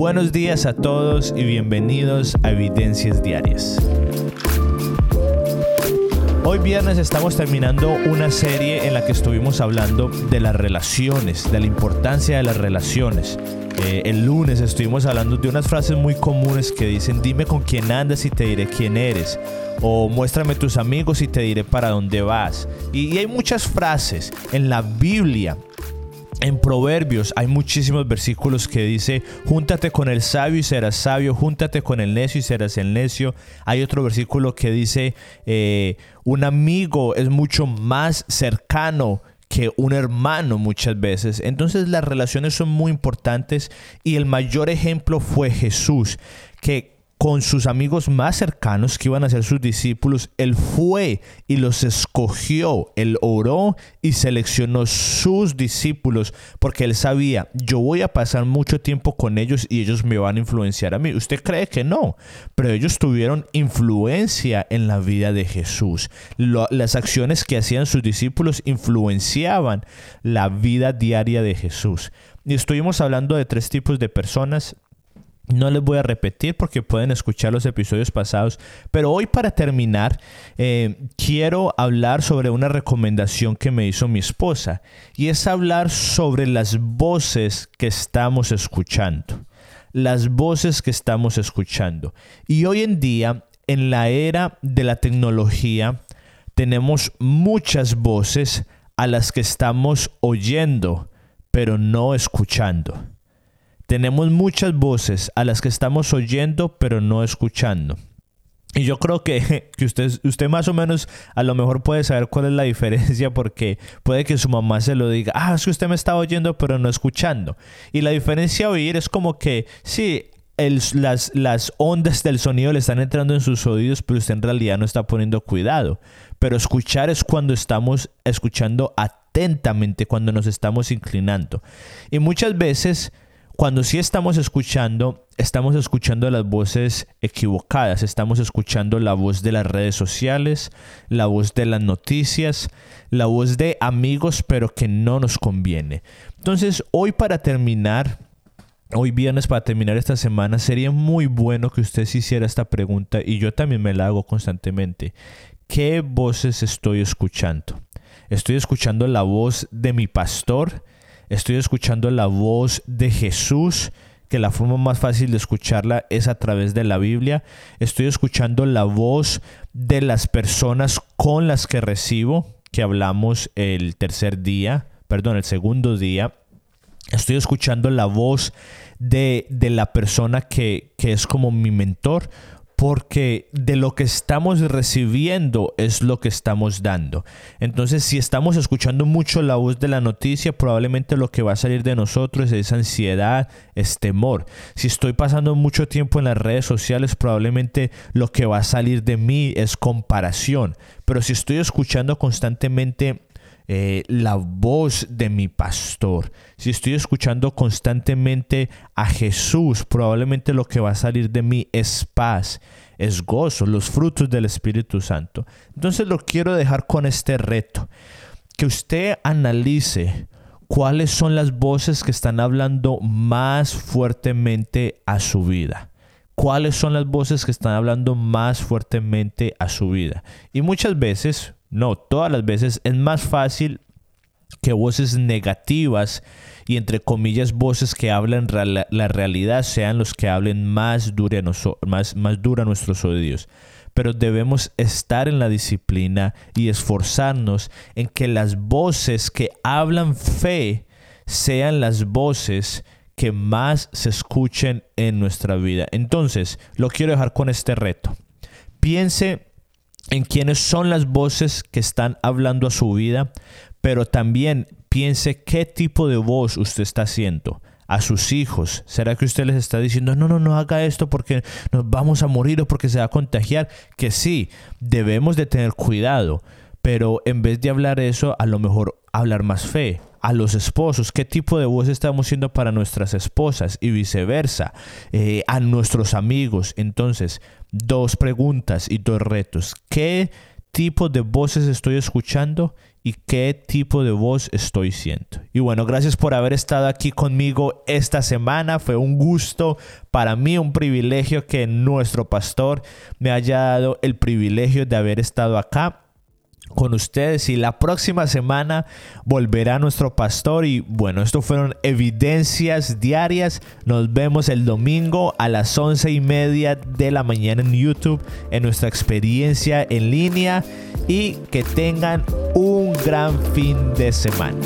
Buenos días a todos y bienvenidos a Evidencias Diarias. Hoy viernes estamos terminando una serie en la que estuvimos hablando de las relaciones, de la importancia de las relaciones. Eh, el lunes estuvimos hablando de unas frases muy comunes que dicen dime con quién andas y te diré quién eres. O muéstrame tus amigos y te diré para dónde vas. y hay muchas frases en la Biblia en Proverbios hay muchísimos versículos que dice, júntate con el sabio y serás sabio, júntate con el necio y serás el necio. Hay otro versículo que dice, eh, un amigo es mucho más cercano que un hermano muchas veces. Entonces las relaciones son muy importantes y el mayor ejemplo fue Jesús, que con sus amigos más cercanos que iban a ser sus discípulos, Él fue y los escogió, Él oró y seleccionó sus discípulos porque Él sabía, yo voy a pasar mucho tiempo con ellos y ellos me van a influenciar a mí. Usted cree que no, pero ellos tuvieron influencia en la vida de Jesús. las acciones que hacían sus discípulos influenciaban la vida diaria de Jesús. Y estuvimos hablando de tres tipos de personas no les voy a repetir porque pueden escuchar los episodios pasados, pero hoy para terminar eh, quiero hablar sobre una recomendación que me hizo mi esposa y es hablar sobre las voces que estamos escuchando, las voces que estamos escuchando. Y hoy en día, en la era de la tecnología, tenemos muchas voces a las que estamos oyendo, pero no escuchando. Tenemos muchas voces a las que estamos oyendo pero no escuchando. Y yo creo que, que, usted, usted más o menos a lo mejor puede saber cuál es la diferencia porque puede que su mamá se lo diga, ah, es que usted me está oyendo pero no escuchando. Y la diferencia a oír es como que, sí, las, las ondas del sonido le están entrando en sus oídos, pero usted en realidad no está poniendo cuidado. Pero escuchar es cuando estamos escuchando atentamente, cuando nos estamos inclinando. Y muchas veces cuando sí estamos escuchando, estamos escuchando las voces equivocadas, estamos escuchando la voz de las redes sociales, la voz de las noticias, la voz de amigos, pero que no nos conviene. Entonces, hoy para terminar, hoy viernes para terminar esta semana, sería muy bueno que usted se hiciera esta pregunta y yo también me la hago constantemente. ¿Qué voces estoy escuchando? ¿Estoy escuchando la voz de mi pastor? Estoy escuchando la voz de Jesús, que la forma más fácil de escucharla es a través de la Biblia. Estoy escuchando la voz de las personas con las que recibo, que hablamos el tercer día, perdón, el segundo día. Estoy escuchando la voz de, de la persona que, que es como mi mentor porque de lo que estamos recibiendo es lo que estamos dando. Entonces, si estamos escuchando mucho la voz de la noticia, probablemente lo que va a salir de nosotros es ansiedad, es temor. Si estoy pasando mucho tiempo en las redes sociales, probablemente lo que va a salir de mí es comparación. Pero si estoy escuchando constantemente eh, la voz de mi pastor, si estoy escuchando constantemente a Jesús, probablemente lo que va a salir de mí es paz, es gozo, los frutos del Espíritu Santo. Entonces lo quiero dejar con este reto, que usted analice cuáles son las voces que están hablando más fuertemente a su vida. ¿Cuáles son las voces que están hablando más fuertemente a su vida? Y muchas veces no, todas las veces es más fácil que voces negativas y entre comillas voces que hablan la realidad sean los que hablen más dura, nuestros oídos. Pero debemos estar en la disciplina y esforzarnos en que las voces que hablan fe sean las voces que más se escuchen en nuestra vida. Entonces, lo quiero dejar con este reto. Piense en quiénes son las voces que están hablando a su vida, pero también piense qué tipo de voz usted está haciendo a sus hijos. ¿Será que usted les está diciendo, no, no, no haga esto porque nos vamos a morir o porque se va a contagiar? Que sí, debemos de tener cuidado, pero en vez de hablar eso, a lo mejor hablar más fe. A los esposos, qué tipo de voz estamos siendo para nuestras esposas y viceversa, eh, a nuestros amigos. Entonces, dos preguntas y dos retos. ¿Qué tipo de voces estoy escuchando y qué tipo de voz estoy siendo. Y bueno, gracias por haber estado aquí conmigo esta semana. Fue un gusto para mí, un privilegio que nuestro pastor me haya dado el privilegio de haber estado acá con ustedes y la próxima semana volverá nuestro pastor y bueno, esto fueron evidencias diarias. Nos vemos el domingo a las once y media de la mañana en YouTube en nuestra experiencia en línea y que tengan un gran fin de semana.